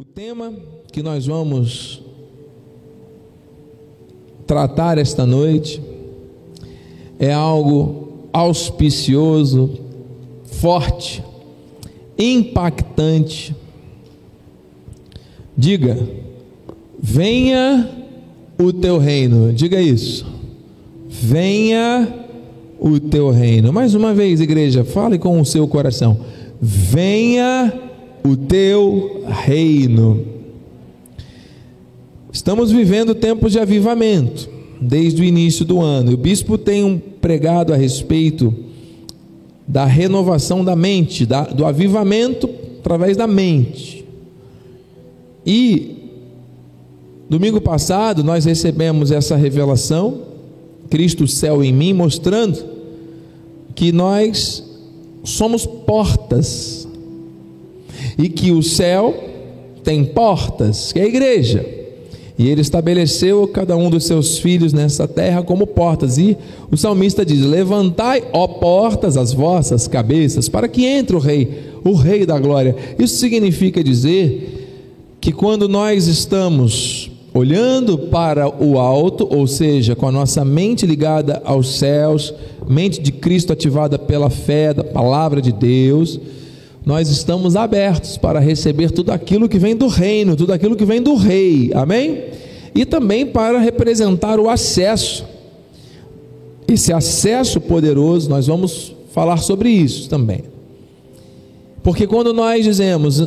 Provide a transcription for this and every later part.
O tema que nós vamos tratar esta noite é algo auspicioso, forte, impactante. Diga, venha o teu reino. Diga isso. Venha o teu reino. Mais uma vez, igreja, fale com o seu coração. Venha o teu reino. Estamos vivendo tempos de avivamento desde o início do ano. O bispo tem um pregado a respeito da renovação da mente, da, do avivamento através da mente. E domingo passado nós recebemos essa revelação, Cristo céu em mim, mostrando que nós somos portas e que o céu tem portas, que é a igreja. E ele estabeleceu cada um dos seus filhos nessa terra como portas. E o salmista diz: Levantai, ó portas, as vossas cabeças, para que entre o Rei, o Rei da glória. Isso significa dizer que quando nós estamos olhando para o alto, ou seja, com a nossa mente ligada aos céus, mente de Cristo ativada pela fé da palavra de Deus, nós estamos abertos para receber tudo aquilo que vem do reino, tudo aquilo que vem do rei, amém? E também para representar o acesso, esse acesso poderoso, nós vamos falar sobre isso também. Porque quando nós dizemos,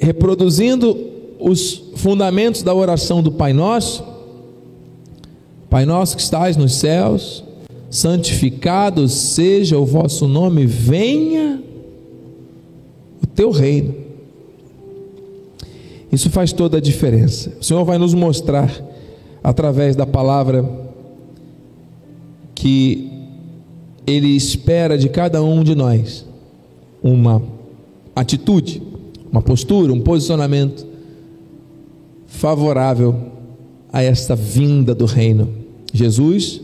reproduzindo os fundamentos da oração do Pai Nosso, Pai Nosso que estás nos céus, santificado seja o vosso nome, venha teu reino. Isso faz toda a diferença. O Senhor vai nos mostrar, através da palavra, que Ele espera de cada um de nós uma atitude, uma postura, um posicionamento favorável a esta vinda do reino. Jesus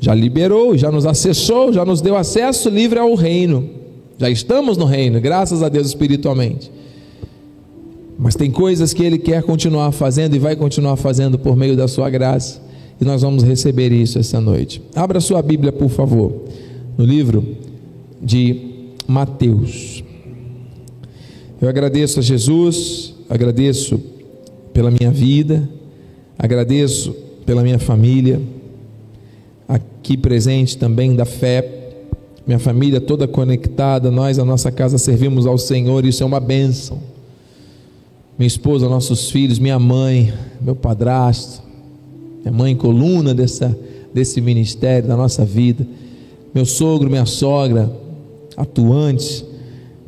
já liberou, já nos acessou, já nos deu acesso livre ao reino. Já estamos no reino, graças a Deus espiritualmente. Mas tem coisas que Ele quer continuar fazendo e vai continuar fazendo por meio da Sua graça. E nós vamos receber isso essa noite. Abra sua Bíblia, por favor, no livro de Mateus. Eu agradeço a Jesus, agradeço pela minha vida, agradeço pela minha família, aqui presente também da fé minha família toda conectada, nós, a nossa casa, servimos ao Senhor, isso é uma bênção. Minha esposa, nossos filhos, minha mãe, meu padrasto, minha mãe, coluna dessa, desse ministério, da nossa vida, meu sogro, minha sogra, atuantes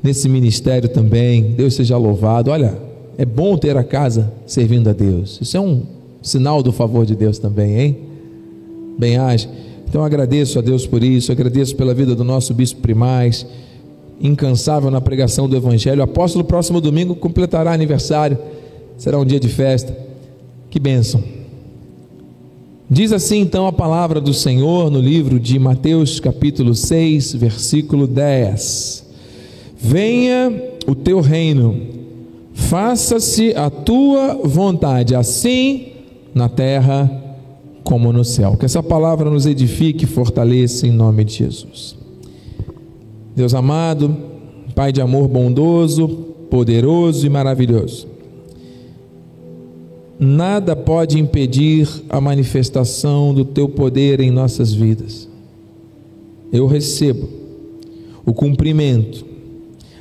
nesse ministério também, Deus seja louvado. Olha, é bom ter a casa servindo a Deus, isso é um sinal do favor de Deus também, hein? Bem-aja. Então agradeço a Deus por isso, agradeço pela vida do nosso bispo primaz, incansável na pregação do Evangelho. O apóstolo, próximo domingo, completará aniversário, será um dia de festa. Que bênção. Diz assim então a palavra do Senhor no livro de Mateus, capítulo 6, versículo 10: Venha o teu reino, faça-se a tua vontade, assim na terra como no céu. Que essa palavra nos edifique e fortaleça em nome de Jesus. Deus amado, Pai de amor bondoso, poderoso e maravilhoso. Nada pode impedir a manifestação do teu poder em nossas vidas. Eu recebo o cumprimento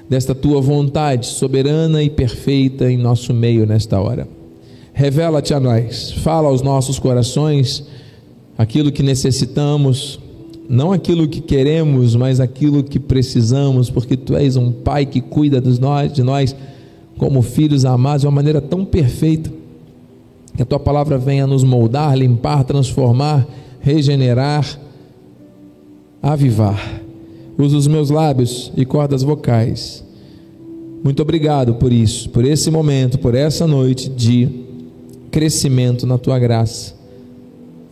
desta tua vontade soberana e perfeita em nosso meio nesta hora. Revela-te a nós, fala aos nossos corações aquilo que necessitamos, não aquilo que queremos, mas aquilo que precisamos, porque tu és um pai que cuida de nós, de nós como filhos amados de uma maneira tão perfeita. Que a tua palavra venha nos moldar, limpar, transformar, regenerar, avivar. Usa os meus lábios e cordas vocais. Muito obrigado por isso, por esse momento, por essa noite de crescimento na tua graça.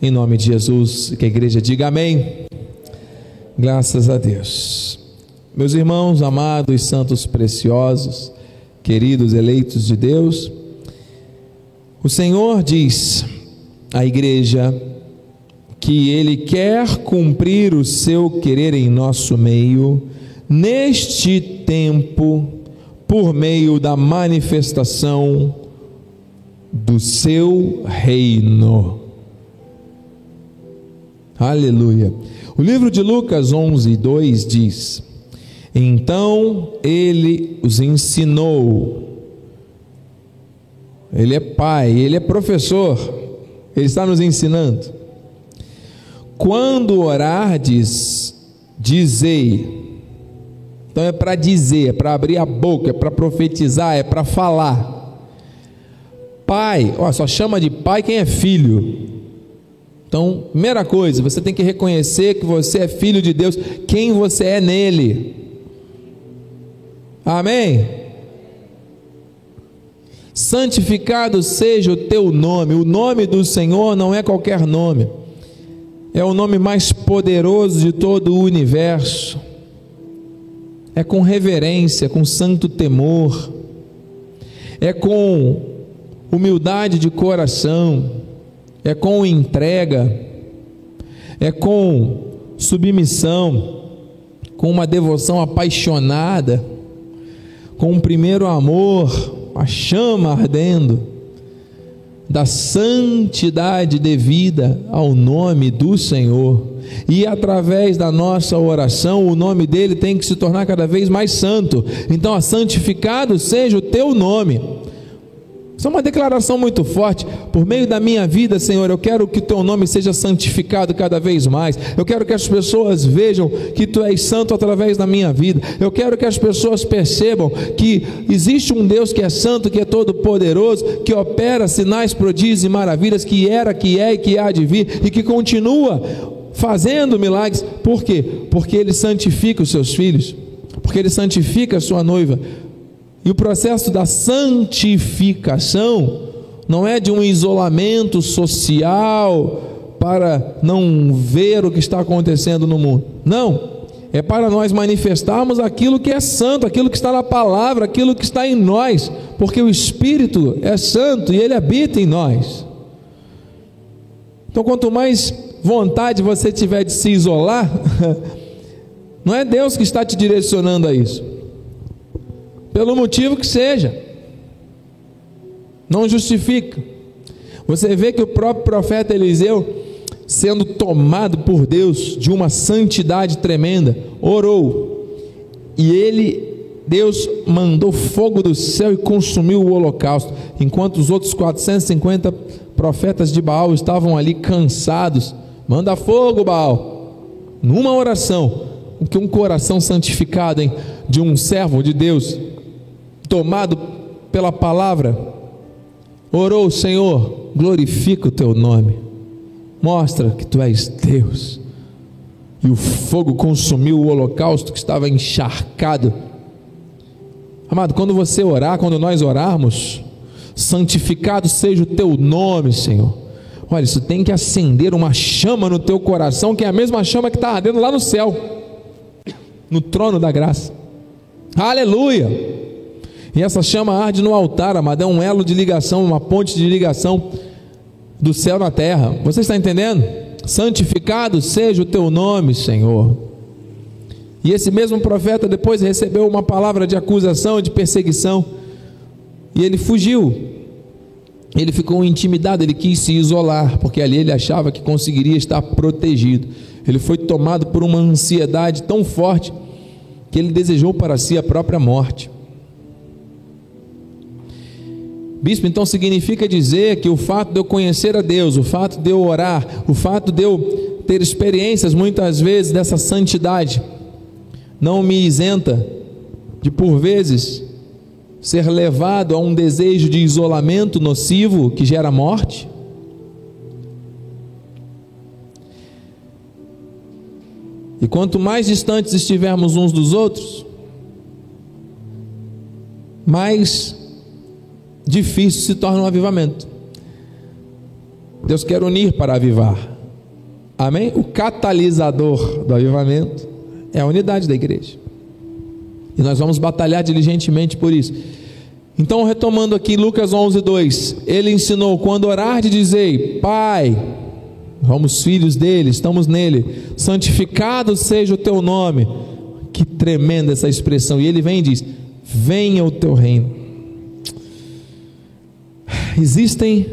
Em nome de Jesus, que a igreja diga amém. Graças a Deus. Meus irmãos amados, santos preciosos, queridos eleitos de Deus, o Senhor diz à igreja que Ele quer cumprir o seu querer em nosso meio, neste tempo, por meio da manifestação do seu reino. Aleluia. O livro de Lucas 11, 2 diz: Então ele os ensinou. Ele é pai, ele é professor, ele está nos ensinando. Quando orardes, dizei. Então é para dizer, é para abrir a boca, é para profetizar, é para falar. Pai, ó, só chama de pai quem é filho. Então, primeira coisa, você tem que reconhecer que você é filho de Deus, quem você é nele. Amém? Santificado seja o teu nome. O nome do Senhor não é qualquer nome, é o nome mais poderoso de todo o universo. É com reverência, com santo temor, é com humildade de coração, é com entrega, é com submissão, com uma devoção apaixonada, com um primeiro amor, a chama ardendo, da santidade devida ao nome do Senhor. E através da nossa oração, o nome dele tem que se tornar cada vez mais santo. Então, santificado seja o teu nome. Isso é uma declaração muito forte. Por meio da minha vida, Senhor, eu quero que o teu nome seja santificado cada vez mais. Eu quero que as pessoas vejam que tu és santo através da minha vida. Eu quero que as pessoas percebam que existe um Deus que é santo, que é todo poderoso, que opera sinais, prodígios e maravilhas, que era, que é e que há de vir e que continua fazendo milagres. Por quê? Porque ele santifica os seus filhos, porque ele santifica a sua noiva e o processo da santificação não é de um isolamento social para não ver o que está acontecendo no mundo. Não. É para nós manifestarmos aquilo que é santo, aquilo que está na palavra, aquilo que está em nós, porque o Espírito é santo e ele habita em nós. Então, quanto mais vontade você tiver de se isolar, não é Deus que está te direcionando a isso pelo motivo que seja, não justifica. Você vê que o próprio profeta Eliseu, sendo tomado por Deus de uma santidade tremenda, orou, e ele, Deus mandou fogo do céu e consumiu o holocausto, enquanto os outros 450 profetas de Baal estavam ali cansados. Manda fogo, Baal, numa oração, que um coração santificado hein, de um servo de Deus tomado pela palavra, orou, Senhor, glorifica o teu nome, mostra que tu és Deus. E o fogo consumiu o holocausto que estava encharcado. Amado, quando você orar, quando nós orarmos, santificado seja o teu nome, Senhor. Olha, isso tem que acender uma chama no teu coração, que é a mesma chama que está ardendo lá no céu, no trono da graça. Aleluia! E essa chama arde no altar, amado, é um elo de ligação, uma ponte de ligação do céu na terra. Você está entendendo? Santificado seja o teu nome, Senhor. E esse mesmo profeta depois recebeu uma palavra de acusação, de perseguição, e ele fugiu. Ele ficou intimidado, ele quis se isolar, porque ali ele achava que conseguiria estar protegido. Ele foi tomado por uma ansiedade tão forte que ele desejou para si a própria morte. Bispo, então significa dizer que o fato de eu conhecer a Deus, o fato de eu orar, o fato de eu ter experiências muitas vezes dessa santidade, não me isenta de, por vezes, ser levado a um desejo de isolamento nocivo que gera morte? E quanto mais distantes estivermos uns dos outros, mais difícil se torna um avivamento. Deus quer unir para avivar. Amém? O catalisador do avivamento é a unidade da igreja. E nós vamos batalhar diligentemente por isso. Então, retomando aqui Lucas 11, 2, ele ensinou: quando orar, de dizer, Pai, somos filhos dele, estamos nele, santificado seja o teu nome. Que tremenda essa expressão. E ele vem e diz: Venha o teu reino. Existem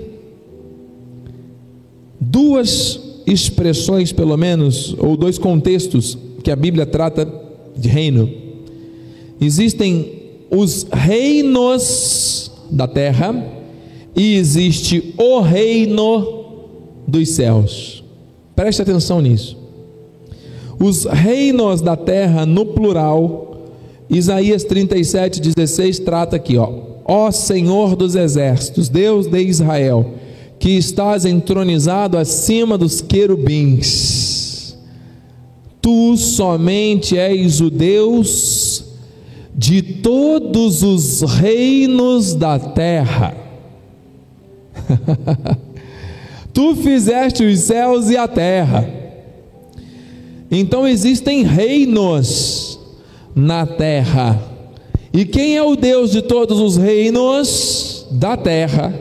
duas expressões, pelo menos, ou dois contextos que a Bíblia trata de reino. Existem os reinos da terra e existe o reino dos céus. Preste atenção nisso. Os reinos da terra no plural, Isaías 37, 16 trata aqui, ó. Ó Senhor dos exércitos, Deus de Israel, que estás entronizado acima dos querubins. Tu somente és o Deus de todos os reinos da terra. tu fizeste os céus e a terra. Então existem reinos na terra. E quem é o Deus de todos os reinos da terra?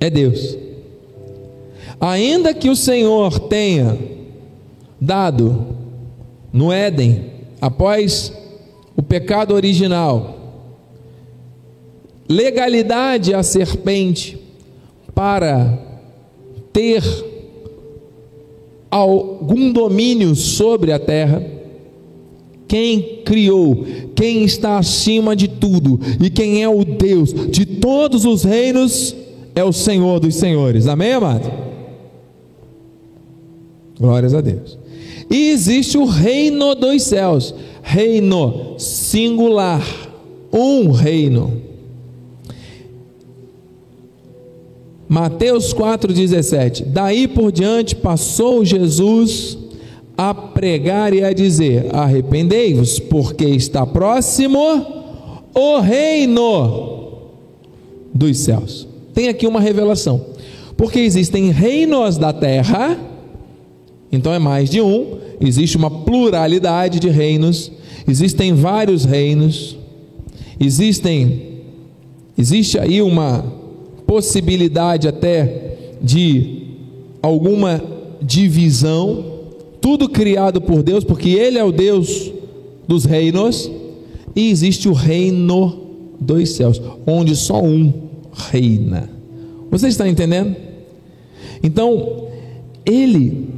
É Deus. Ainda que o Senhor tenha dado no Éden, após o pecado original, legalidade à serpente para ter algum domínio sobre a terra, quem criou, quem está acima de tudo e quem é o Deus de todos os reinos é o Senhor dos senhores. Amém, amado? Glórias a Deus. E existe o reino dos céus reino singular, um reino. Mateus 4,17: Daí por diante passou Jesus a pregar e a dizer: Arrependei-vos, porque está próximo o reino dos céus. Tem aqui uma revelação, porque existem reinos da terra, então é mais de um, existe uma pluralidade de reinos, existem vários reinos, existem existe aí uma possibilidade até de alguma divisão, tudo criado por Deus, porque ele é o Deus dos reinos, e existe o reino dos céus, onde só um reina. Você está entendendo? Então, ele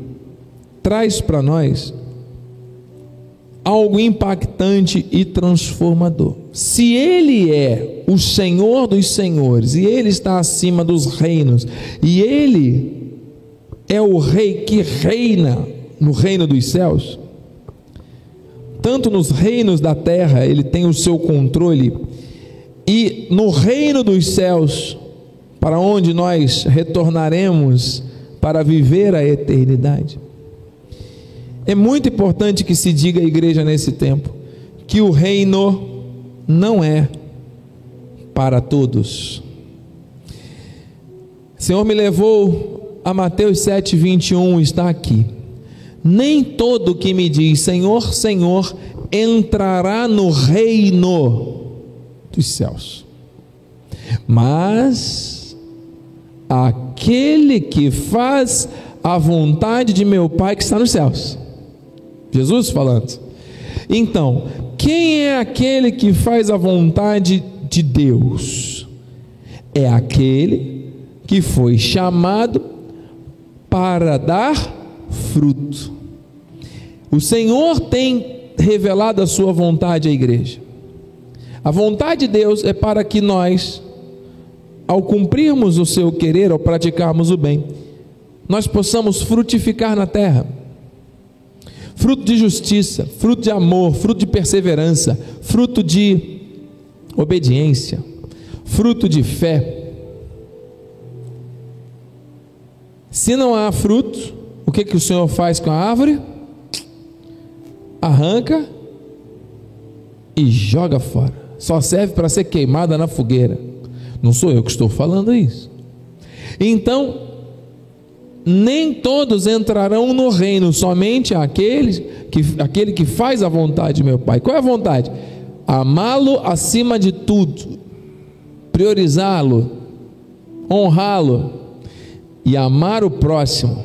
traz para nós algo impactante e transformador. Se Ele é o Senhor dos Senhores e Ele está acima dos reinos e Ele é o Rei que reina no reino dos céus, tanto nos reinos da terra Ele tem o seu controle e no reino dos céus, para onde nós retornaremos para viver a eternidade. É muito importante que se diga à igreja nesse tempo que o reino não é para todos. O Senhor me levou a Mateus 7, 21, está aqui. Nem todo que me diz Senhor, Senhor entrará no reino dos céus, mas aquele que faz a vontade de meu Pai que está nos céus. Jesus falando. Então, quem é aquele que faz a vontade de Deus? É aquele que foi chamado para dar fruto. O Senhor tem revelado a sua vontade à igreja. A vontade de Deus é para que nós, ao cumprirmos o seu querer, ao praticarmos o bem, nós possamos frutificar na terra fruto de justiça, fruto de amor, fruto de perseverança, fruto de obediência, fruto de fé. Se não há fruto, o que, que o Senhor faz com a árvore? Arranca e joga fora. Só serve para ser queimada na fogueira. Não sou eu que estou falando isso. Então, nem todos entrarão no reino, somente aqueles que, aquele que faz a vontade de meu Pai. Qual é a vontade? amá-lo acima de tudo, priorizá-lo, honrá-lo e amar o próximo.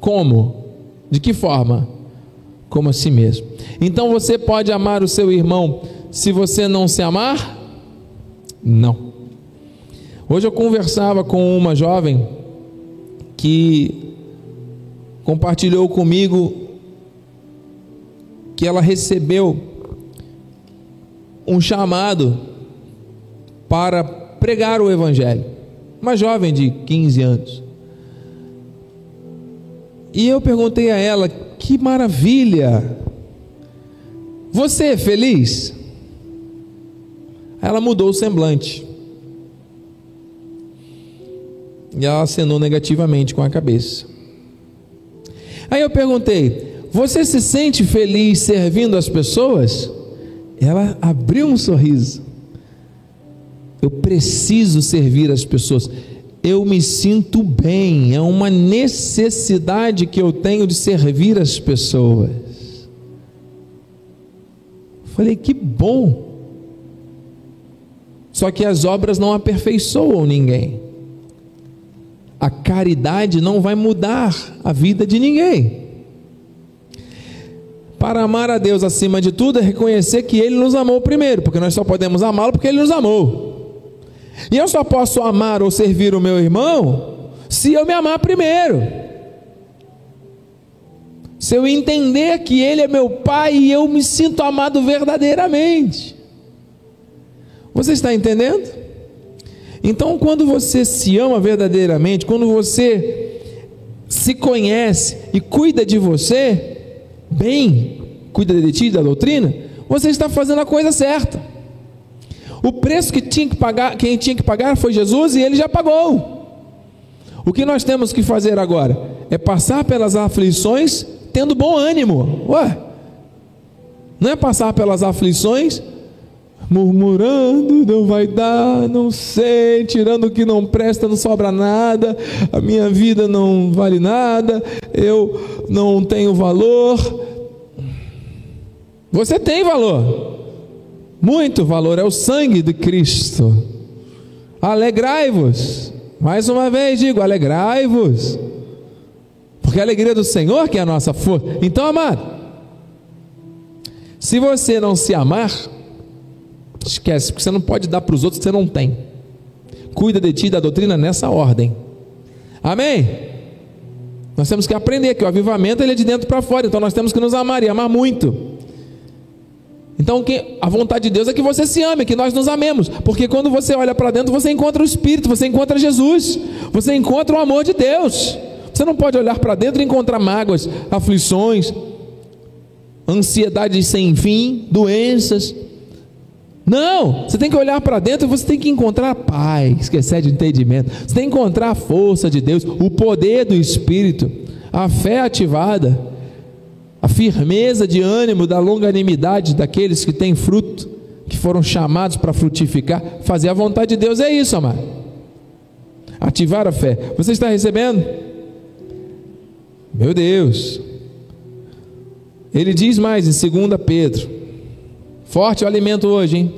Como? De que forma? Como a si mesmo. Então você pode amar o seu irmão se você não se amar? Não. Hoje eu conversava com uma jovem que compartilhou comigo que ela recebeu um chamado para pregar o Evangelho. Uma jovem de 15 anos. E eu perguntei a ela: que maravilha! Você é feliz? Ela mudou o semblante. E ela acenou negativamente com a cabeça. Aí eu perguntei: Você se sente feliz servindo as pessoas? Ela abriu um sorriso. Eu preciso servir as pessoas. Eu me sinto bem. É uma necessidade que eu tenho de servir as pessoas. Falei, que bom. Só que as obras não aperfeiçoam ninguém. A caridade não vai mudar a vida de ninguém. Para amar a Deus acima de tudo é reconhecer que Ele nos amou primeiro, porque nós só podemos amá-lo porque Ele nos amou. E eu só posso amar ou servir o meu irmão se eu me amar primeiro. Se eu entender que Ele é meu Pai e eu me sinto amado verdadeiramente. Você está entendendo? Então, quando você se ama verdadeiramente, quando você se conhece e cuida de você, bem, cuida de ti, da doutrina, você está fazendo a coisa certa. O preço que tinha que pagar, quem tinha que pagar foi Jesus e ele já pagou. O que nós temos que fazer agora é passar pelas aflições tendo bom ânimo. Ué, não é passar pelas aflições murmurando, não vai dar, não sei, tirando o que não presta, não sobra nada, a minha vida não vale nada, eu não tenho valor. Você tem valor, muito valor, é o sangue de Cristo. Alegrai-vos, mais uma vez digo: alegrai-vos, porque a alegria do Senhor que é a nossa força. Então, amado, se você não se amar, Esquece, porque você não pode dar para os outros que você não tem. Cuida de ti da doutrina nessa ordem. Amém? Nós temos que aprender que o avivamento ele é de dentro para fora, então nós temos que nos amar e amar muito. Então a vontade de Deus é que você se ame, que nós nos amemos, porque quando você olha para dentro, você encontra o Espírito, você encontra Jesus, você encontra o amor de Deus. Você não pode olhar para dentro e encontrar mágoas, aflições, ansiedade sem fim, doenças. Não, você tem que olhar para dentro e você tem que encontrar paz, que excede o entendimento. Você tem que encontrar a força de Deus, o poder do Espírito, a fé ativada, firmeza de ânimo, da longanimidade daqueles que têm fruto, que foram chamados para frutificar. Fazer a vontade de Deus é isso, amado. Ativar a fé. Você está recebendo? Meu Deus. Ele diz mais em 2 Pedro Forte o alimento hoje, hein?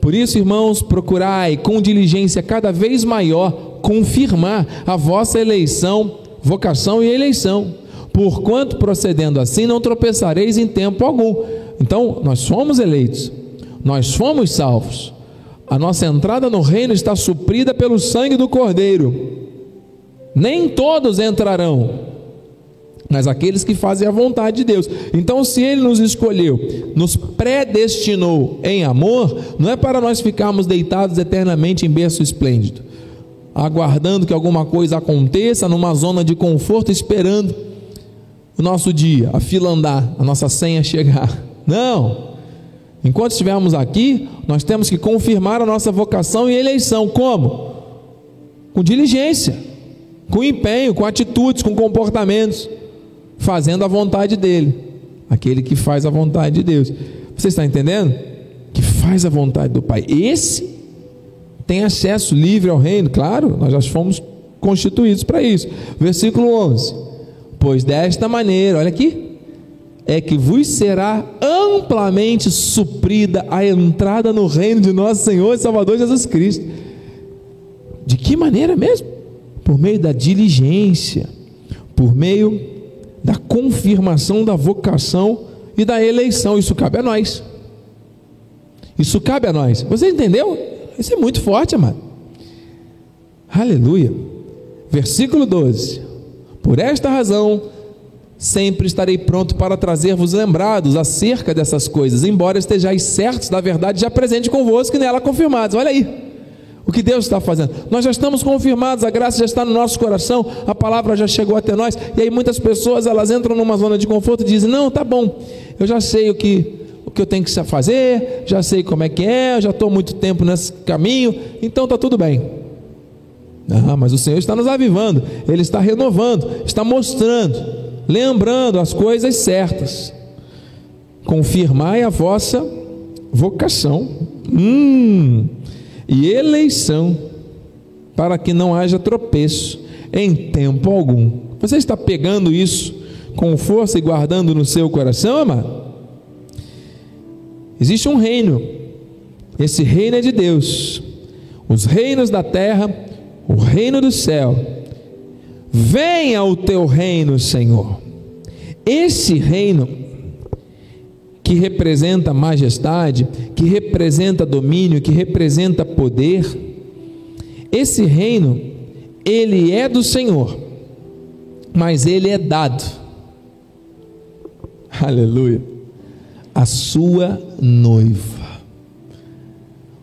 Por isso, irmãos, procurai com diligência cada vez maior confirmar a vossa eleição, vocação e eleição, porquanto procedendo assim não tropeçareis em tempo algum. Então, nós fomos eleitos, nós fomos salvos. A nossa entrada no reino está suprida pelo sangue do Cordeiro. Nem todos entrarão, mas aqueles que fazem a vontade de Deus. Então, se Ele nos escolheu, nos predestinou em amor, não é para nós ficarmos deitados eternamente em berço esplêndido, aguardando que alguma coisa aconteça numa zona de conforto, esperando o nosso dia, a fila andar, a nossa senha chegar. Não! Enquanto estivermos aqui, nós temos que confirmar a nossa vocação e eleição. Como? Com diligência, com empenho, com atitudes, com comportamentos fazendo a vontade dele. Aquele que faz a vontade de Deus. Você está entendendo? Que faz a vontade do Pai. Esse tem acesso livre ao reino, claro, nós já fomos constituídos para isso. Versículo 11: Pois desta maneira, olha aqui, é que vos será amplamente suprida a entrada no reino de nosso Senhor e Salvador Jesus Cristo. De que maneira mesmo? Por meio da diligência, por meio da confirmação da vocação e da eleição. Isso cabe a nós. Isso cabe a nós. Você entendeu? Isso é muito forte, amado. Aleluia. Versículo 12. Por esta razão, sempre estarei pronto para trazer-vos lembrados acerca dessas coisas, embora estejais certos da verdade já presente convosco e nela confirmados. Olha aí. O que Deus está fazendo? Nós já estamos confirmados, a graça já está no nosso coração, a palavra já chegou até nós, e aí muitas pessoas elas entram numa zona de conforto e dizem: Não, tá bom, eu já sei o que, o que eu tenho que fazer, já sei como é que é, já estou muito tempo nesse caminho, então está tudo bem. Ah, mas o Senhor está nos avivando, Ele está renovando, está mostrando, lembrando as coisas certas. Confirmai a vossa vocação. Hum, e eleição, para que não haja tropeço em tempo algum. Você está pegando isso com força e guardando no seu coração, amado? Existe um reino, esse reino é de Deus. Os reinos da terra, reino do céu. Venha o teu reino, Senhor. Esse reino que representa majestade, que representa domínio, que representa poder. Esse reino, ele é do Senhor, mas ele é dado. Aleluia. A sua noiva.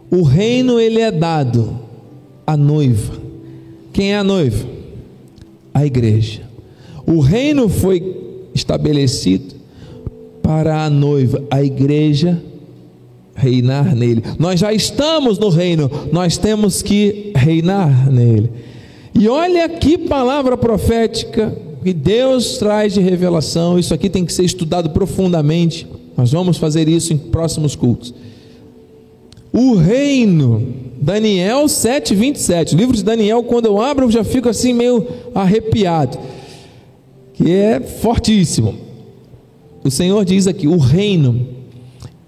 O reino ele é dado à noiva. Quem é a noiva? A igreja. O reino foi estabelecido para a noiva, a igreja, reinar nele. Nós já estamos no reino, nós temos que reinar nele. E olha que palavra profética que Deus traz de revelação. Isso aqui tem que ser estudado profundamente. Nós vamos fazer isso em próximos cultos. O reino, Daniel 7, 27. O livro de Daniel, quando eu abro, eu já fico assim meio arrepiado, que é fortíssimo o Senhor diz aqui: o reino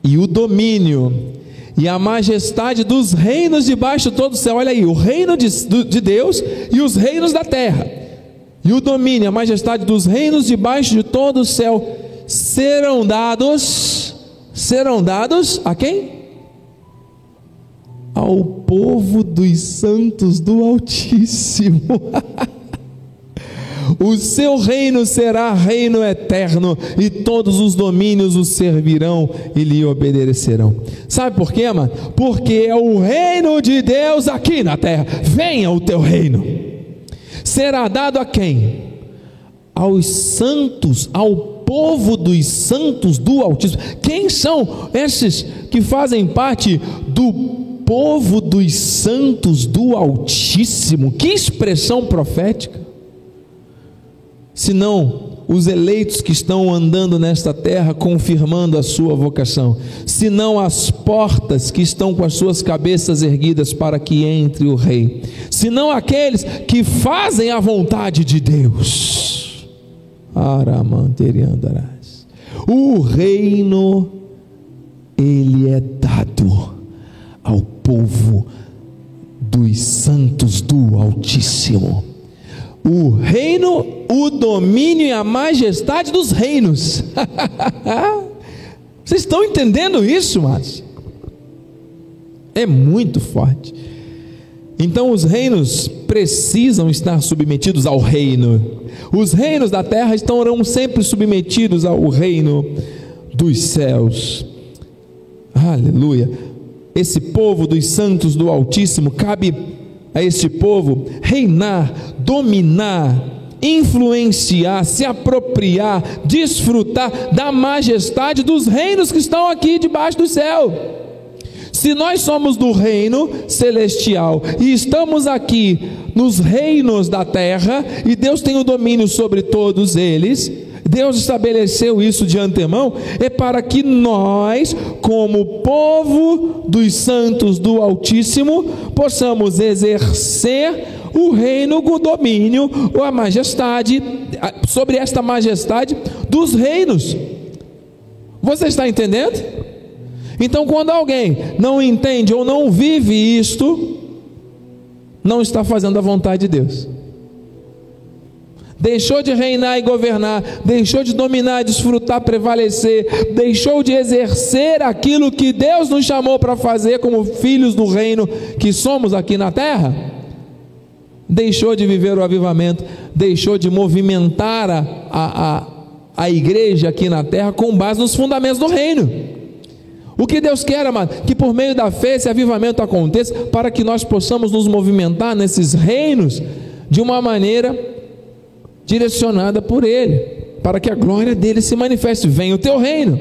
e o domínio e a majestade dos reinos debaixo de todo o céu. Olha aí, o reino de, de Deus e os reinos da terra. E o domínio, a majestade dos reinos debaixo de todo o céu serão dados, serão dados a quem? Ao povo dos santos do Altíssimo. O seu reino será reino eterno, e todos os domínios o servirão e lhe obedecerão. Sabe por quê, mano? Porque é o reino de Deus aqui na terra. Venha o teu reino. Será dado a quem? Aos santos, ao povo dos santos do Altíssimo. Quem são esses que fazem parte do povo dos santos do Altíssimo? Que expressão profética! senão os eleitos que estão andando nesta terra confirmando a sua vocação, senão as portas que estão com as suas cabeças erguidas para que entre o rei, senão aqueles que fazem a vontade de Deus. Aramanteriandarás. O reino ele é dado ao povo dos santos do Altíssimo o reino, o domínio e a majestade dos reinos. Vocês estão entendendo isso, mas é muito forte. Então os reinos precisam estar submetidos ao reino. Os reinos da terra estarão sempre submetidos ao reino dos céus. Aleluia. Esse povo dos santos do Altíssimo cabe a este povo reinar, dominar, influenciar, se apropriar, desfrutar da majestade dos reinos que estão aqui debaixo do céu. Se nós somos do reino celestial e estamos aqui nos reinos da terra, e Deus tem o domínio sobre todos eles, Deus estabeleceu isso de antemão, é para que nós, como povo dos santos do Altíssimo, possamos exercer o reino, o domínio, ou a majestade, sobre esta majestade dos reinos. Você está entendendo? Então, quando alguém não entende ou não vive isto, não está fazendo a vontade de Deus. Deixou de reinar e governar, deixou de dominar, desfrutar, prevalecer, deixou de exercer aquilo que Deus nos chamou para fazer como filhos do reino que somos aqui na terra. Deixou de viver o avivamento, deixou de movimentar a, a, a, a igreja aqui na terra com base nos fundamentos do reino. O que Deus quer, amado, que por meio da fé esse avivamento aconteça, para que nós possamos nos movimentar nesses reinos de uma maneira direcionada por Ele, para que a glória dele se manifeste. Venha o teu reino.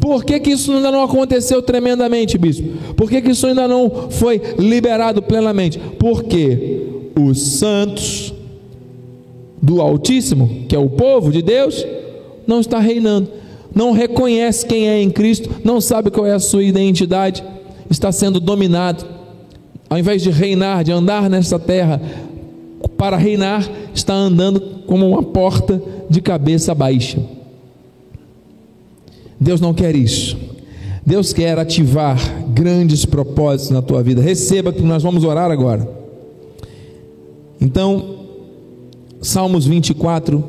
Por que, que isso ainda não aconteceu tremendamente, bispo? Por que, que isso ainda não foi liberado plenamente? Porque os santos do Altíssimo, que é o povo de Deus, não está reinando, não reconhece quem é em Cristo, não sabe qual é a sua identidade, está sendo dominado. Ao invés de reinar, de andar nessa terra, para reinar, está andando como uma porta de cabeça baixa. Deus não quer isso. Deus quer ativar grandes propósitos na tua vida. Receba que nós vamos orar agora. Então, Salmos 24,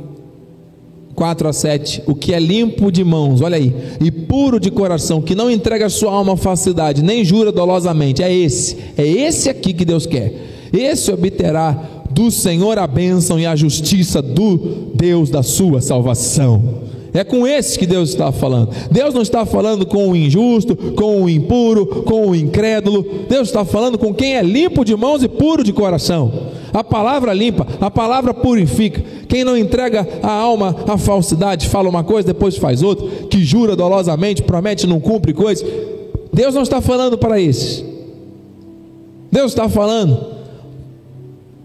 4 a 7. O que é limpo de mãos, olha aí, e puro de coração, que não entrega sua alma à falsidade, nem jura dolosamente. É esse, é esse aqui que Deus quer. Esse obterá do Senhor a bênção e a justiça do Deus da sua salvação. É com esse que Deus está falando. Deus não está falando com o injusto, com o impuro, com o incrédulo. Deus está falando com quem é limpo de mãos e puro de coração. A palavra limpa, a palavra purifica. Quem não entrega a alma à falsidade, fala uma coisa, depois faz outra, que jura dolosamente, promete, não cumpre coisa. Deus não está falando para esses. Deus está falando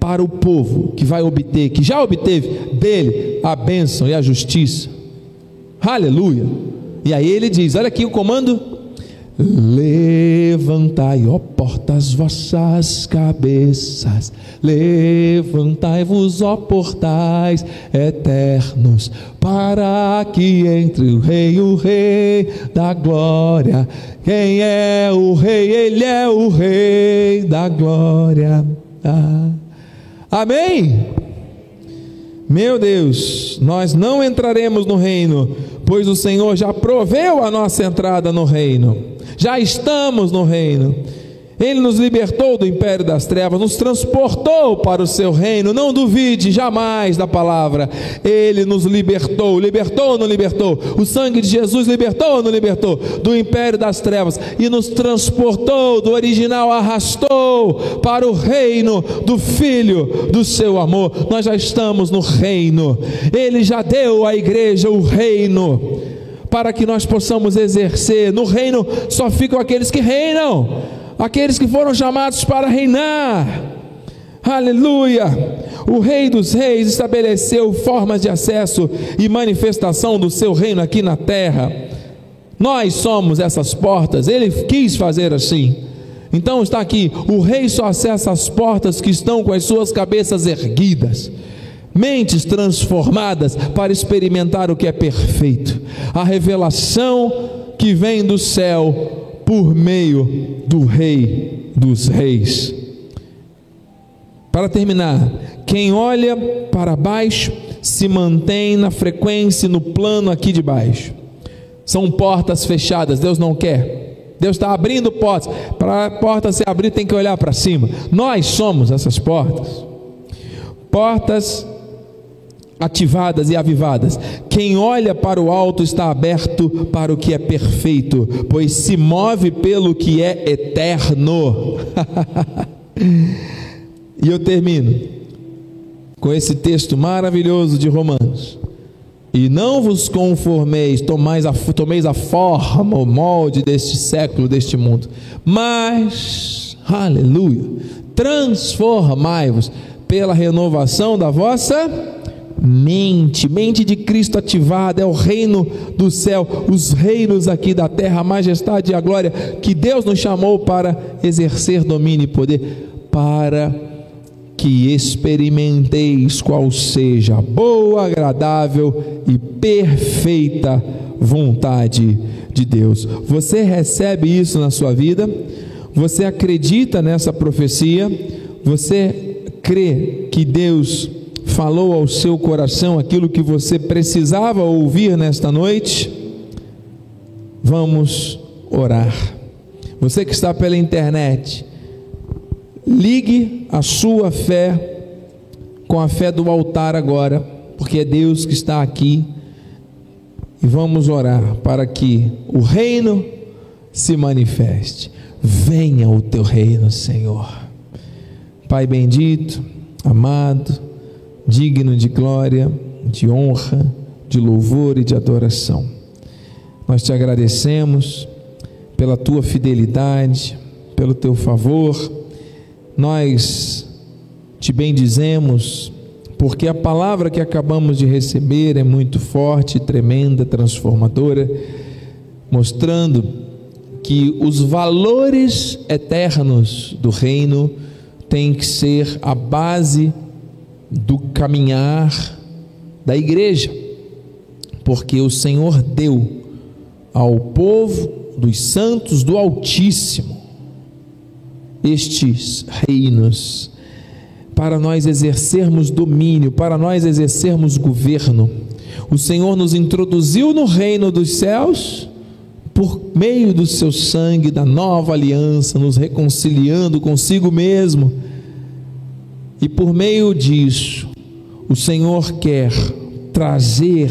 para o povo que vai obter, que já obteve dele a bênção e a justiça. Aleluia. E aí ele diz: olha aqui o comando. Levantai, ó portas, vossas cabeças, levantai-vos, ó portais eternos, para que entre o Rei, o Rei da glória. Quem é o Rei? Ele é o Rei da glória. Ah. Amém? Meu Deus, nós não entraremos no reino, pois o Senhor já proveu a nossa entrada no reino, já estamos no reino. Ele nos libertou do império das trevas, nos transportou para o seu reino. Não duvide jamais da palavra. Ele nos libertou, libertou ou não libertou? O sangue de Jesus libertou ou não libertou? Do império das trevas e nos transportou do original, arrastou para o reino do Filho do seu amor. Nós já estamos no reino. Ele já deu à igreja o reino para que nós possamos exercer. No reino só ficam aqueles que reinam aqueles que foram chamados para reinar. Aleluia! O Rei dos Reis estabeleceu formas de acesso e manifestação do seu reino aqui na terra. Nós somos essas portas, ele quis fazer assim. Então está aqui: o Rei só acessa as portas que estão com as suas cabeças erguidas mentes transformadas para experimentar o que é perfeito, a revelação que vem do céu por meio do Rei dos Reis. Para terminar, quem olha para baixo se mantém na frequência, no plano aqui de baixo. São portas fechadas, Deus não quer. Deus está abrindo portas. Para a porta se abrir, tem que olhar para cima. Nós somos essas portas. Portas ativadas e avivadas. Quem olha para o alto está aberto para o que é perfeito, pois se move pelo que é eterno. e eu termino com esse texto maravilhoso de Romanos. E não vos conformeis, tomeis a, tomeis a forma, o molde deste século, deste mundo, mas, aleluia, transformai-vos pela renovação da vossa mente, mente de Cristo ativada, é o reino do céu, os reinos aqui da terra, a majestade e a glória que Deus nos chamou para exercer domínio e poder, para que experimenteis qual seja a boa, agradável e perfeita vontade de Deus. Você recebe isso na sua vida? Você acredita nessa profecia? Você crê que Deus falou ao seu coração aquilo que você precisava ouvir nesta noite? Vamos orar. Você que está pela internet, ligue a sua fé com a fé do altar agora, porque é Deus que está aqui. E vamos orar para que o reino se manifeste. Venha o teu reino, Senhor. Pai bendito, amado, digno de glória, de honra, de louvor e de adoração. Nós te agradecemos pela tua fidelidade, pelo teu favor. Nós te bendizemos porque a palavra que acabamos de receber é muito forte, tremenda, transformadora, mostrando que os valores eternos do reino têm que ser a base do caminhar da igreja, porque o Senhor deu ao povo dos santos do Altíssimo estes reinos para nós exercermos domínio, para nós exercermos governo. O Senhor nos introduziu no reino dos céus por meio do seu sangue, da nova aliança, nos reconciliando consigo mesmo. E por meio disso, o Senhor quer trazer,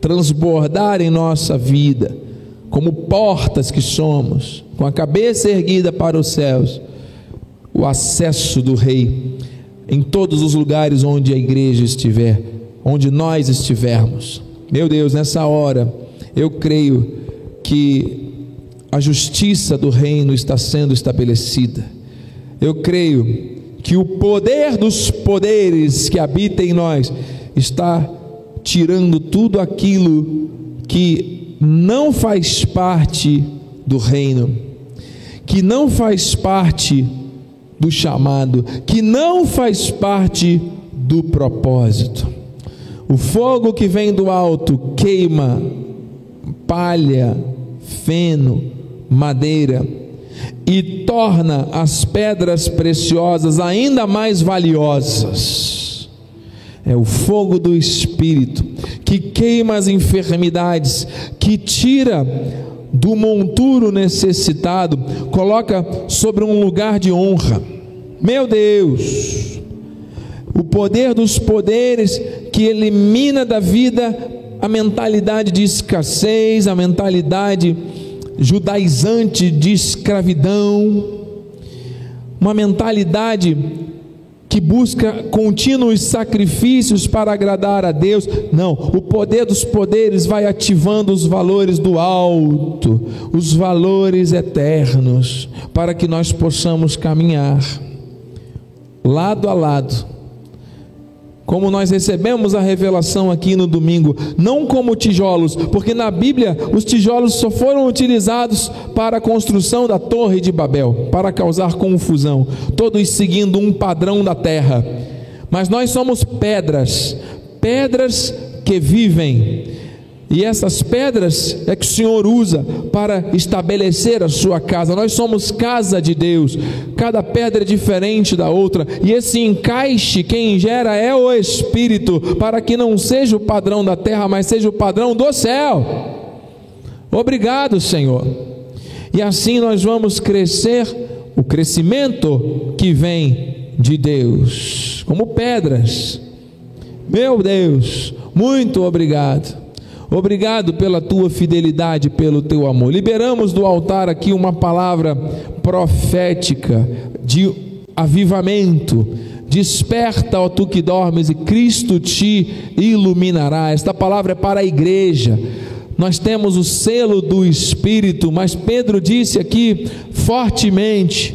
transbordar em nossa vida, como portas que somos, com a cabeça erguida para os céus, o acesso do Rei em todos os lugares onde a igreja estiver, onde nós estivermos. Meu Deus, nessa hora, eu creio que a justiça do reino está sendo estabelecida. Eu creio que o poder dos poderes que habita em nós está tirando tudo aquilo que não faz parte do reino, que não faz parte do chamado, que não faz parte do propósito. O fogo que vem do alto queima palha, feno, madeira e torna as pedras preciosas ainda mais valiosas. É o fogo do Espírito que queima as enfermidades, que tira do monturo necessitado, coloca sobre um lugar de honra. Meu Deus, o poder dos poderes que elimina da vida a mentalidade de escassez, a mentalidade judaizante de escravidão, uma mentalidade que busca contínuos sacrifícios para agradar a Deus. Não, o poder dos poderes vai ativando os valores do alto, os valores eternos, para que nós possamos caminhar lado a lado como nós recebemos a revelação aqui no domingo, não como tijolos, porque na Bíblia os tijolos só foram utilizados para a construção da Torre de Babel, para causar confusão, todos seguindo um padrão da terra. Mas nós somos pedras, pedras que vivem e essas pedras é que o Senhor usa para estabelecer a sua casa. Nós somos casa de Deus. Cada pedra é diferente da outra. E esse encaixe quem gera é o Espírito, para que não seja o padrão da terra, mas seja o padrão do céu. Obrigado, Senhor. E assim nós vamos crescer o crescimento que vem de Deus, como pedras. Meu Deus, muito obrigado. Obrigado pela tua fidelidade, pelo teu amor. Liberamos do altar aqui uma palavra profética de avivamento. Desperta, ó tu que dormes, e Cristo te iluminará. Esta palavra é para a igreja. Nós temos o selo do Espírito, mas Pedro disse aqui fortemente: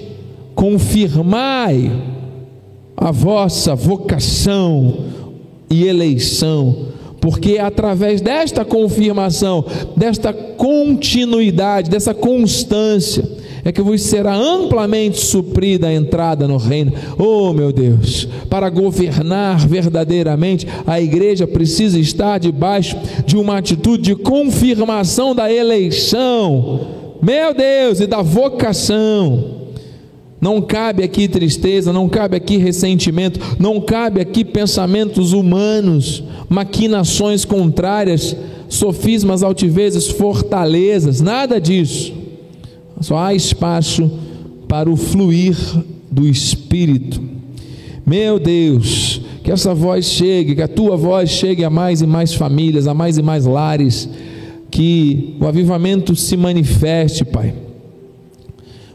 confirmai a vossa vocação e eleição porque é através desta confirmação, desta continuidade, dessa constância, é que vos será amplamente suprida a entrada no reino. Oh, meu Deus, para governar verdadeiramente, a igreja precisa estar debaixo de uma atitude de confirmação da eleição. Meu Deus, e da vocação. Não cabe aqui tristeza, não cabe aqui ressentimento, não cabe aqui pensamentos humanos, maquinações contrárias, sofismas, altivezes, fortalezas, nada disso. Só há espaço para o fluir do Espírito. Meu Deus, que essa voz chegue, que a tua voz chegue a mais e mais famílias, a mais e mais lares, que o avivamento se manifeste, Pai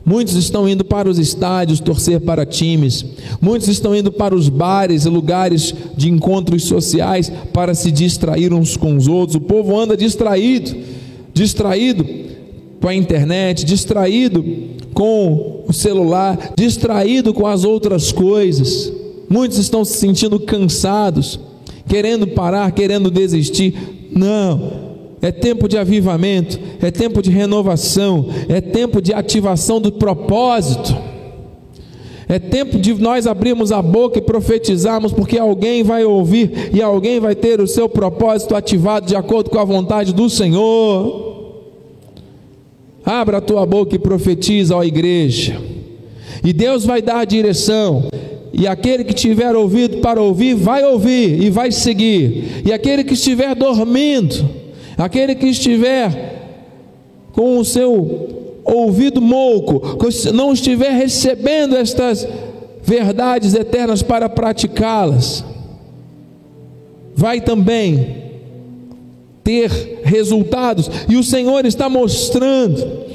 Muitos estão indo para os estádios torcer para times. Muitos estão indo para os bares e lugares de encontros sociais para se distrair uns com os outros. O povo anda distraído, distraído com a internet, distraído com o celular, distraído com as outras coisas. Muitos estão se sentindo cansados, querendo parar, querendo desistir. Não, é tempo de avivamento, é tempo de renovação, é tempo de ativação do propósito. É tempo de nós abrirmos a boca e profetizarmos, porque alguém vai ouvir e alguém vai ter o seu propósito ativado de acordo com a vontade do Senhor. Abra a tua boca e profetiza, ó igreja. E Deus vai dar a direção. E aquele que tiver ouvido para ouvir, vai ouvir e vai seguir. E aquele que estiver dormindo, Aquele que estiver com o seu ouvido mouco, não estiver recebendo estas verdades eternas para praticá-las, vai também ter resultados, e o Senhor está mostrando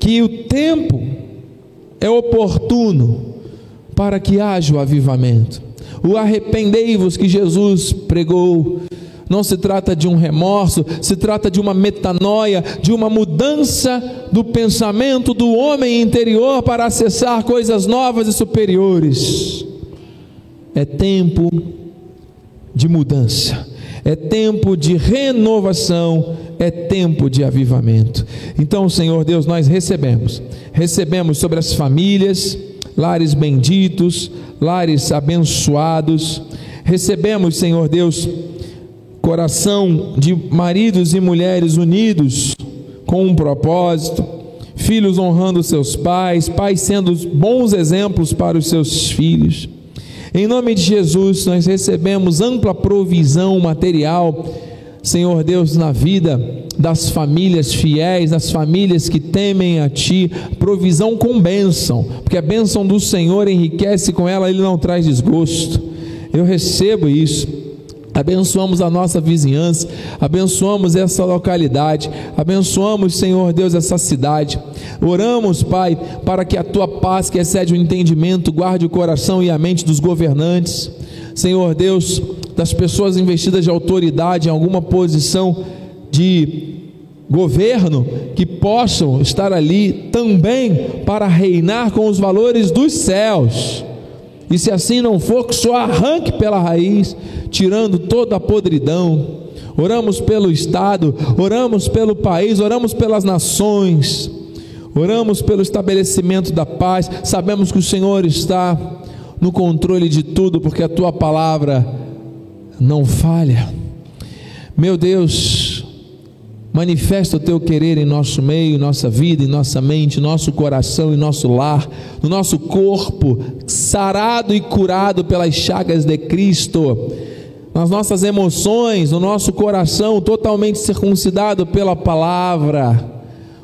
que o tempo é oportuno para que haja o avivamento. O arrependei-vos que Jesus pregou não se trata de um remorso, se trata de uma metanoia, de uma mudança do pensamento do homem interior para acessar coisas novas e superiores. É tempo de mudança, é tempo de renovação, é tempo de avivamento. Então, Senhor Deus, nós recebemos, recebemos sobre as famílias, lares benditos, lares abençoados, recebemos, Senhor Deus, coração de maridos e mulheres unidos com um propósito, filhos honrando seus pais, pais sendo bons exemplos para os seus filhos. Em nome de Jesus, nós recebemos ampla provisão material, Senhor Deus, na vida das famílias fiéis, das famílias que temem a Ti, provisão com bênção, porque a bênção do Senhor enriquece com ela, Ele não traz desgosto. Eu recebo isso Abençoamos a nossa vizinhança, abençoamos essa localidade, abençoamos, Senhor Deus, essa cidade. Oramos, Pai, para que a tua paz, que excede o entendimento, guarde o coração e a mente dos governantes. Senhor Deus, das pessoas investidas de autoridade em alguma posição de governo, que possam estar ali também para reinar com os valores dos céus. E se assim não for, que só arranque pela raiz, tirando toda a podridão. Oramos pelo Estado, oramos pelo país, oramos pelas nações, oramos pelo estabelecimento da paz. Sabemos que o Senhor está no controle de tudo, porque a tua palavra não falha. Meu Deus, Manifesta o teu querer em nosso meio, em nossa vida, em nossa mente, em nosso coração, em nosso lar, no nosso corpo, sarado e curado pelas chagas de Cristo, nas nossas emoções, no nosso coração totalmente circuncidado pela palavra,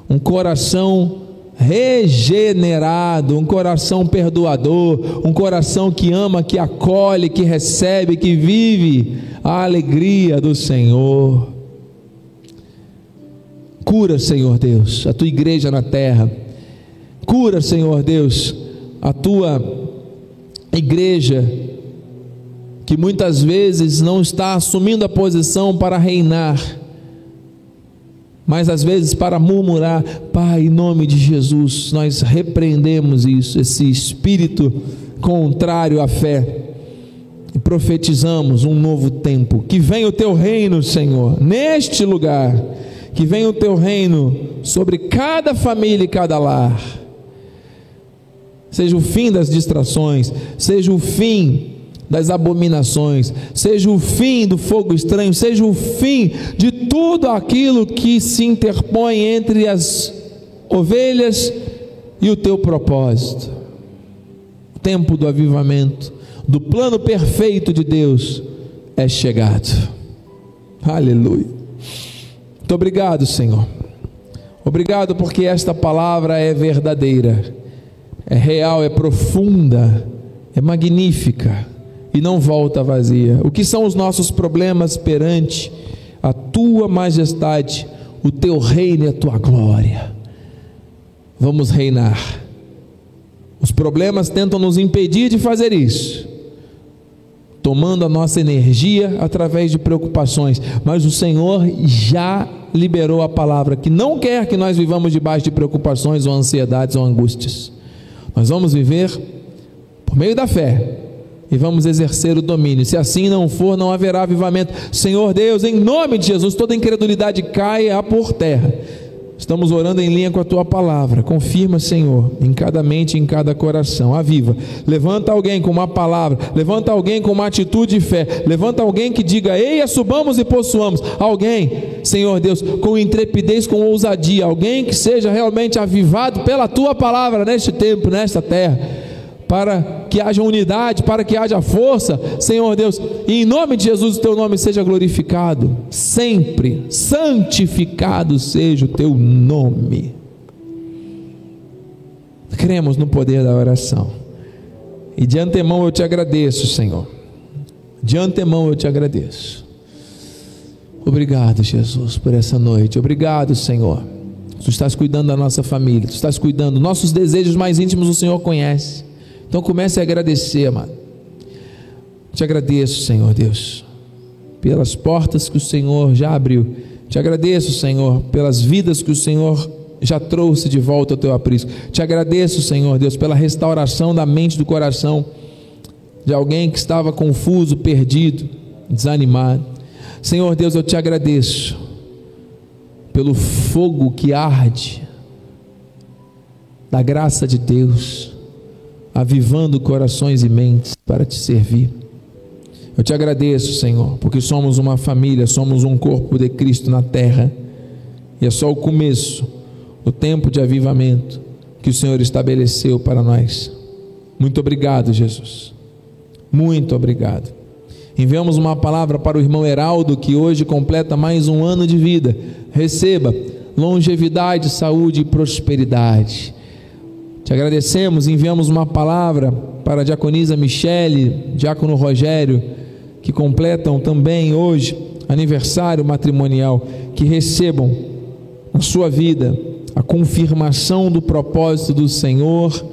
um coração regenerado, um coração perdoador, um coração que ama, que acolhe, que recebe, que vive a alegria do Senhor. Cura, Senhor Deus, a tua igreja na terra. Cura, Senhor Deus, a tua igreja que muitas vezes não está assumindo a posição para reinar, mas às vezes para murmurar. Pai, em nome de Jesus, nós repreendemos isso, esse espírito contrário à fé. E profetizamos um novo tempo. Que venha o teu reino, Senhor, neste lugar que venha o teu reino sobre cada família e cada lar. seja o fim das distrações, seja o fim das abominações, seja o fim do fogo estranho, seja o fim de tudo aquilo que se interpõe entre as ovelhas e o teu propósito. O tempo do avivamento, do plano perfeito de Deus é chegado. Aleluia. Muito obrigado, Senhor. Obrigado porque esta palavra é verdadeira, é real, é profunda, é magnífica e não volta vazia. O que são os nossos problemas perante a tua majestade, o teu reino e a tua glória? Vamos reinar. Os problemas tentam nos impedir de fazer isso, tomando a nossa energia através de preocupações, mas o Senhor já liberou a palavra que não quer que nós vivamos debaixo de preocupações ou ansiedades ou angústias. Nós vamos viver por meio da fé e vamos exercer o domínio. Se assim não for, não haverá avivamento. Senhor Deus, em nome de Jesus, toda incredulidade caia por terra. Estamos orando em linha com a tua palavra. Confirma, Senhor, em cada mente, em cada coração. Aviva. Levanta alguém com uma palavra, levanta alguém com uma atitude de fé, levanta alguém que diga: "Eia, subamos e possuamos". Alguém, Senhor Deus, com intrepidez, com ousadia, alguém que seja realmente avivado pela tua palavra neste tempo, nesta terra para que haja unidade, para que haja força, Senhor Deus, e em nome de Jesus o teu nome seja glorificado, sempre, santificado seja o teu nome. Cremos no poder da oração, e de antemão eu te agradeço, Senhor, de antemão eu te agradeço. Obrigado, Jesus, por essa noite, obrigado, Senhor. Tu estás cuidando da nossa família, tu estás cuidando, nossos desejos mais íntimos o Senhor conhece. Então comece a agradecer, amado. Te agradeço, Senhor Deus, pelas portas que o Senhor já abriu. Te agradeço, Senhor, pelas vidas que o Senhor já trouxe de volta ao teu aprisco. Te agradeço, Senhor Deus, pela restauração da mente do coração de alguém que estava confuso, perdido, desanimado. Senhor Deus, eu te agradeço pelo fogo que arde da graça de Deus avivando corações e mentes para te servir. Eu te agradeço, Senhor, porque somos uma família, somos um corpo de Cristo na terra, e é só o começo, o tempo de avivamento que o Senhor estabeleceu para nós. Muito obrigado, Jesus. Muito obrigado. Enviamos uma palavra para o irmão Heraldo, que hoje completa mais um ano de vida. Receba longevidade, saúde e prosperidade. Te agradecemos, enviamos uma palavra para a diaconisa Michele, diácono Rogério, que completam também hoje aniversário matrimonial, que recebam na sua vida a confirmação do propósito do Senhor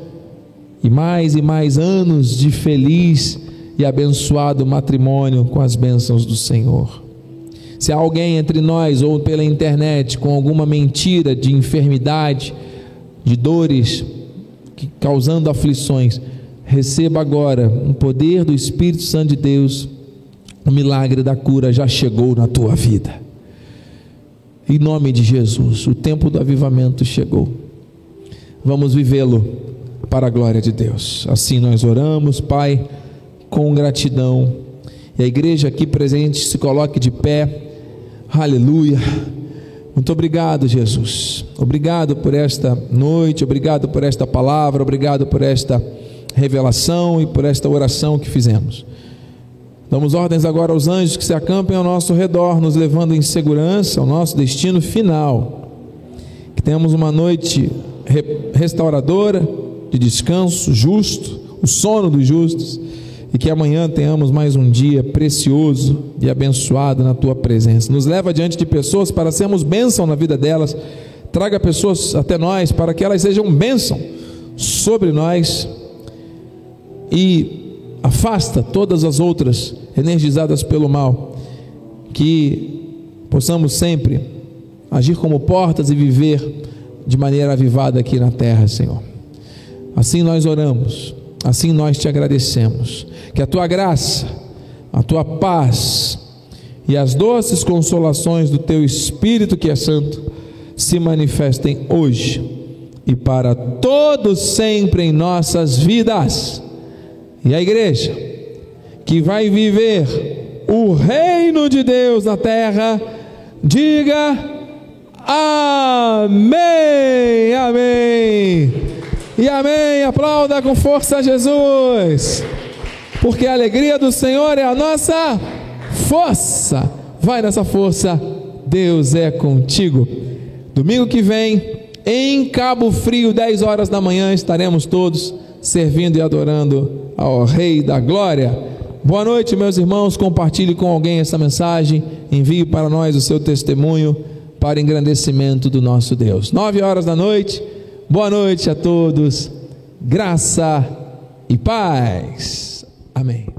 e mais e mais anos de feliz e abençoado matrimônio com as bênçãos do Senhor. Se há alguém entre nós ou pela internet com alguma mentira de enfermidade, de dores, que causando aflições, receba agora um poder do Espírito Santo de Deus. O milagre da cura já chegou na tua vida. Em nome de Jesus, o tempo do avivamento chegou. Vamos vivê-lo para a glória de Deus. Assim nós oramos, Pai, com gratidão. E a igreja aqui presente se coloque de pé. Aleluia. Muito obrigado, Jesus. Obrigado por esta noite, obrigado por esta palavra, obrigado por esta revelação e por esta oração que fizemos. Damos ordens agora aos anjos que se acampem ao nosso redor, nos levando em segurança ao nosso destino final. Que tenhamos uma noite restauradora, de descanso justo, o sono dos justos e que amanhã tenhamos mais um dia precioso e abençoado na tua presença. Nos leva diante de pessoas para sermos bênção na vida delas. Traga pessoas até nós para que elas sejam bênção sobre nós e afasta todas as outras energizadas pelo mal. Que possamos sempre agir como portas e viver de maneira avivada aqui na terra, Senhor. Assim nós oramos, assim nós te agradecemos que a tua graça, a tua paz e as doces consolações do teu Espírito que é santo se manifestem hoje e para todos sempre em nossas vidas. E a igreja que vai viver o reino de Deus na terra, diga amém, amém. E amém, aplauda com força Jesus, porque a alegria do Senhor é a nossa força. Vai nessa força, Deus é contigo. Domingo que vem, em Cabo Frio, 10 horas da manhã, estaremos todos servindo e adorando ao Rei da Glória. Boa noite, meus irmãos. Compartilhe com alguém essa mensagem. Envie para nós o seu testemunho para engrandecimento do nosso Deus. 9 horas da noite. Boa noite a todos. Graça e paz. Amém.